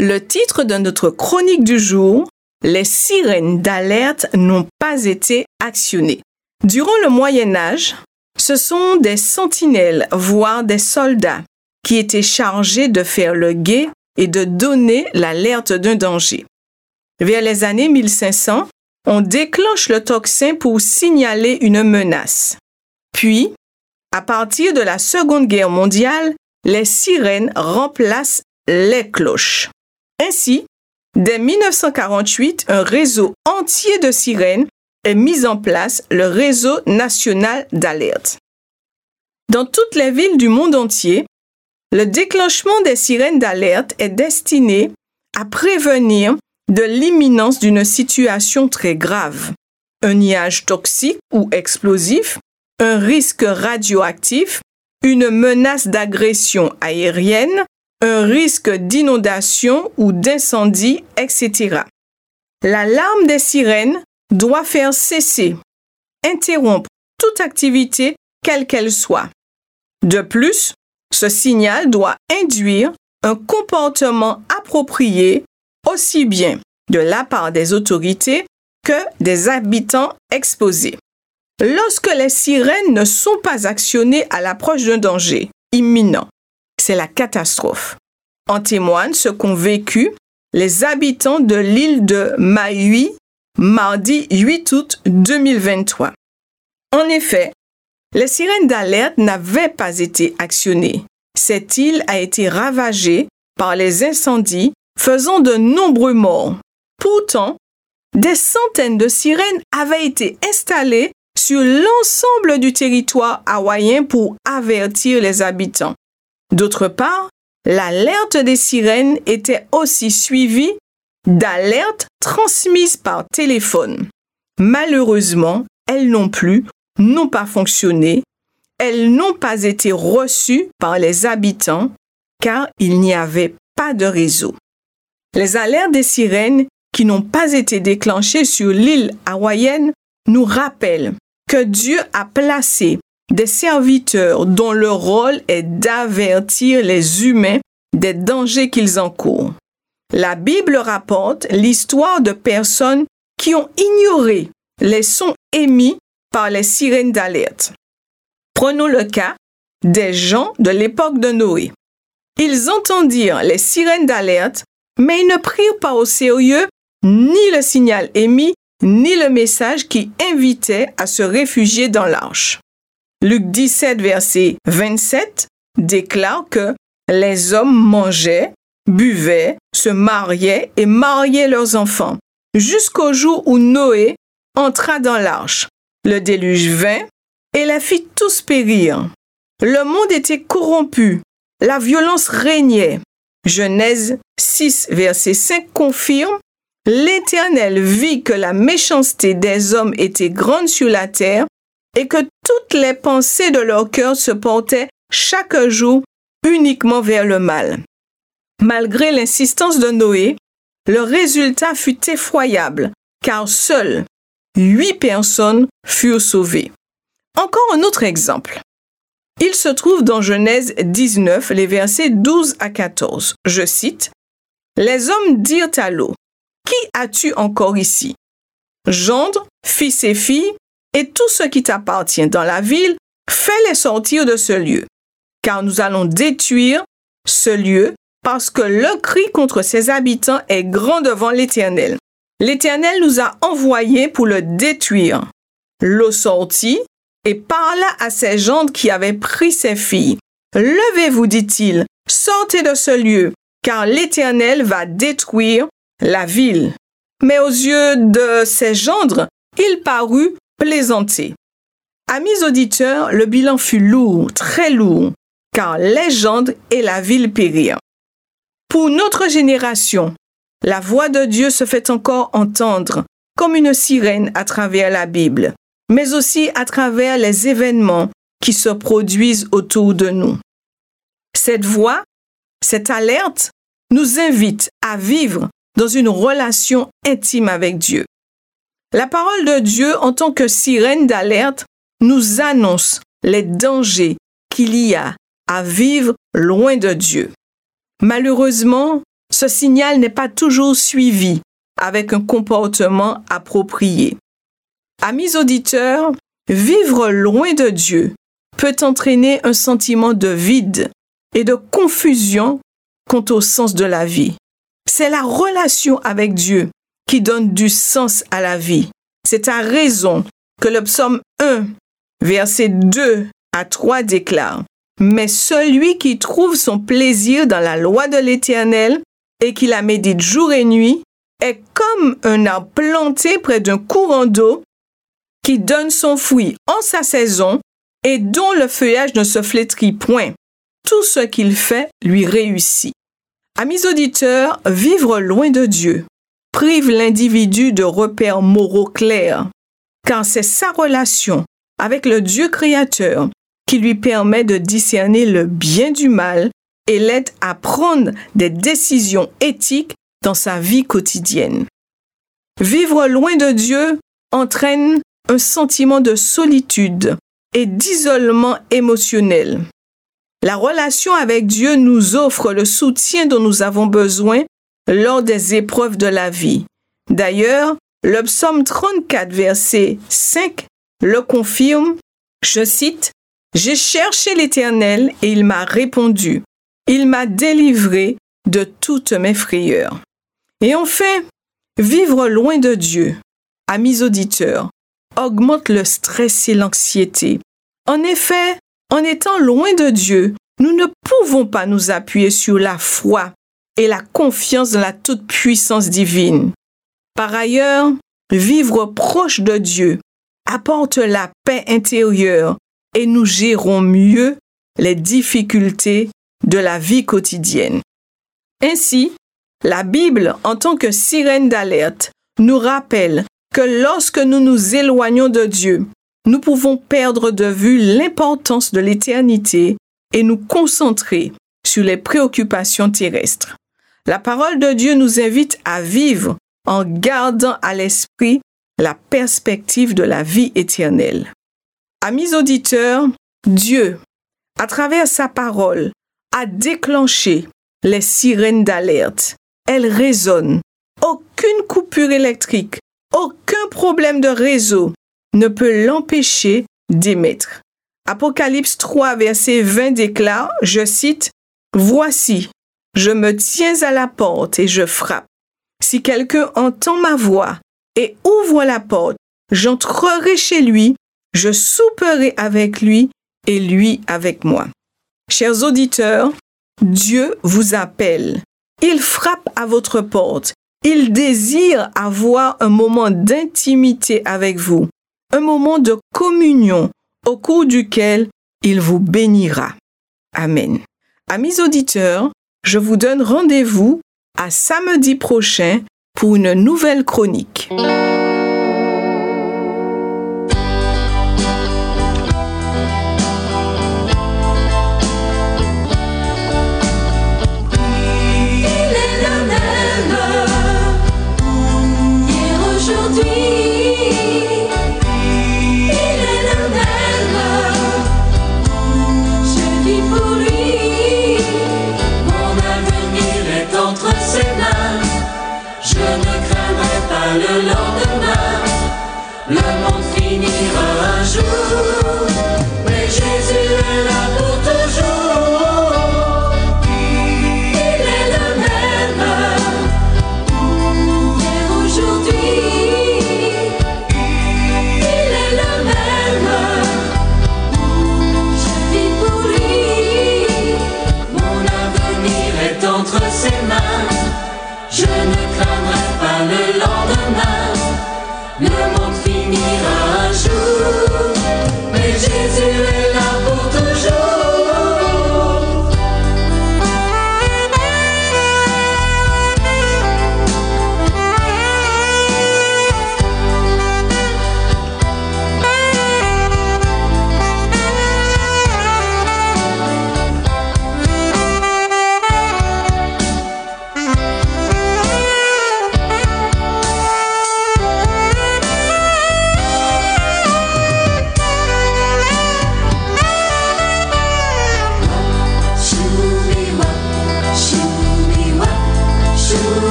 Le titre de notre chronique du jour, Les sirènes d'alerte n'ont pas été actionnées. Durant le Moyen Âge, ce sont des sentinelles, voire des soldats, qui étaient chargés de faire le guet et de donner l'alerte d'un danger. Vers les années 1500, on déclenche le tocsin pour signaler une menace. Puis, à partir de la Seconde Guerre mondiale, les sirènes remplacent les cloches. Ainsi, dès 1948, un réseau entier de sirènes est mis en place, le réseau national d'alerte. Dans toutes les villes du monde entier, le déclenchement des sirènes d'alerte est destiné à prévenir de l'imminence d'une situation très grave, un nuage toxique ou explosif, un risque radioactif, une menace d'agression aérienne, un risque d'inondation ou d'incendie, etc. L'alarme des sirènes doit faire cesser, interrompre toute activité, quelle qu'elle soit. De plus, ce signal doit induire un comportement approprié aussi bien de la part des autorités que des habitants exposés. Lorsque les sirènes ne sont pas actionnées à l'approche d'un danger imminent, c'est la catastrophe. En témoigne ce qu'ont vécu les habitants de l'île de Maui mardi 8 août 2023. En effet, les sirènes d'alerte n'avaient pas été actionnées. Cette île a été ravagée par les incendies faisant de nombreux morts. Pourtant, des centaines de sirènes avaient été installées sur l'ensemble du territoire hawaïen pour avertir les habitants. D'autre part, l'alerte des sirènes était aussi suivie d'alertes transmises par téléphone. Malheureusement, elles non plus n'ont pas fonctionné, elles n'ont pas été reçues par les habitants car il n'y avait pas de réseau. Les alertes des sirènes qui n'ont pas été déclenchées sur l'île hawaïenne nous rappellent que Dieu a placé des serviteurs dont le rôle est d'avertir les humains des dangers qu'ils encourent. La Bible rapporte l'histoire de personnes qui ont ignoré les sons émis par les sirènes d'alerte. Prenons le cas des gens de l'époque de Noé. Ils entendirent les sirènes d'alerte mais ils ne prirent pas au sérieux ni le signal émis, ni le message qui invitait à se réfugier dans l'arche. Luc 17, verset 27 déclare que les hommes mangeaient, buvaient, se mariaient et mariaient leurs enfants, jusqu'au jour où Noé entra dans l'arche. Le déluge vint et la fit tous périr. Le monde était corrompu, la violence régnait, Genèse 6, verset 5 confirme L'Éternel vit que la méchanceté des hommes était grande sur la terre et que toutes les pensées de leur cœur se portaient chaque jour uniquement vers le mal. Malgré l'insistance de Noé, le résultat fut effroyable, car seules huit personnes furent sauvées. Encore un autre exemple. Il se trouve dans Genèse 19, les versets 12 à 14. Je cite, Les hommes dirent à l'eau, Qui as-tu encore ici? Gendre, fils et filles, et tout ce qui t'appartient dans la ville, fais-les sortir de ce lieu, car nous allons détruire ce lieu parce que le cri contre ses habitants est grand devant l'Éternel. L'Éternel nous a envoyés pour le détruire. L'eau sortit et parla à ses gendres qui avaient pris ses filles. Levez-vous, dit-il, sortez de ce lieu, car l'Éternel va détruire la ville. Mais aux yeux de ses gendres, il parut plaisanter. Amis auditeurs, le bilan fut lourd, très lourd, car les gendres et la ville périrent. Pour notre génération, La voix de Dieu se fait encore entendre comme une sirène à travers la Bible, mais aussi à travers les événements qui se produisent autour de nous. Cette voix, cette alerte, nous invite à vivre dans une relation intime avec Dieu. La parole de Dieu en tant que sirène d'alerte nous annonce les dangers qu'il y a à vivre loin de Dieu. Malheureusement, ce signal n'est pas toujours suivi avec un comportement approprié. Amis auditeurs, vivre loin de Dieu peut entraîner un sentiment de vide et de confusion quant au sens de la vie. C'est la relation avec Dieu qui donne du sens à la vie. C'est à raison que le psaume 1, verset 2 à 3 déclare Mais celui qui trouve son plaisir dans la loi de l'Éternel et qui la médite jour et nuit est comme un arbre planté près d'un courant d'eau qui donne son fruit en sa saison et dont le feuillage ne se flétrit point. Tout ce qu'il fait lui réussit. Amis auditeurs, vivre loin de Dieu prive l'individu de repères moraux clairs, car c'est sa relation avec le Dieu créateur qui lui permet de discerner le bien du mal et l'aide à prendre des décisions éthiques dans sa vie quotidienne. Vivre loin de Dieu entraîne un sentiment de solitude et d'isolement émotionnel. La relation avec Dieu nous offre le soutien dont nous avons besoin lors des épreuves de la vie. D'ailleurs, le psaume 34, verset 5 le confirme. Je cite, J'ai cherché l'Éternel et il m'a répondu. Il m'a délivré de toutes mes frayeurs. Et enfin, vivre loin de Dieu, amis auditeurs, augmente le stress et l'anxiété. En effet, en étant loin de Dieu, nous ne pouvons pas nous appuyer sur la foi et la confiance dans la toute-puissance divine. Par ailleurs, vivre proche de Dieu apporte la paix intérieure et nous gérons mieux les difficultés de la vie quotidienne. Ainsi, la Bible, en tant que sirène d'alerte, nous rappelle que lorsque nous nous éloignons de Dieu, nous pouvons perdre de vue l'importance de l'éternité et nous concentrer sur les préoccupations terrestres. La parole de Dieu nous invite à vivre en gardant à l'esprit la perspective de la vie éternelle. Amis auditeurs, Dieu, à travers sa parole, a déclenché les sirènes d'alerte. Elles résonnent. Aucune coupure électrique, aucun problème de réseau ne peut l'empêcher d'émettre. Apocalypse 3, verset 20 déclare, je cite, Voici, je me tiens à la porte et je frappe. Si quelqu'un entend ma voix et ouvre la porte, j'entrerai chez lui, je souperai avec lui et lui avec moi. Chers auditeurs, Dieu vous appelle. Il frappe à votre porte. Il désire avoir un moment d'intimité avec vous, un moment de communion au cours duquel il vous bénira. Amen. Amis auditeurs, je vous donne rendez-vous à samedi prochain pour une nouvelle chronique.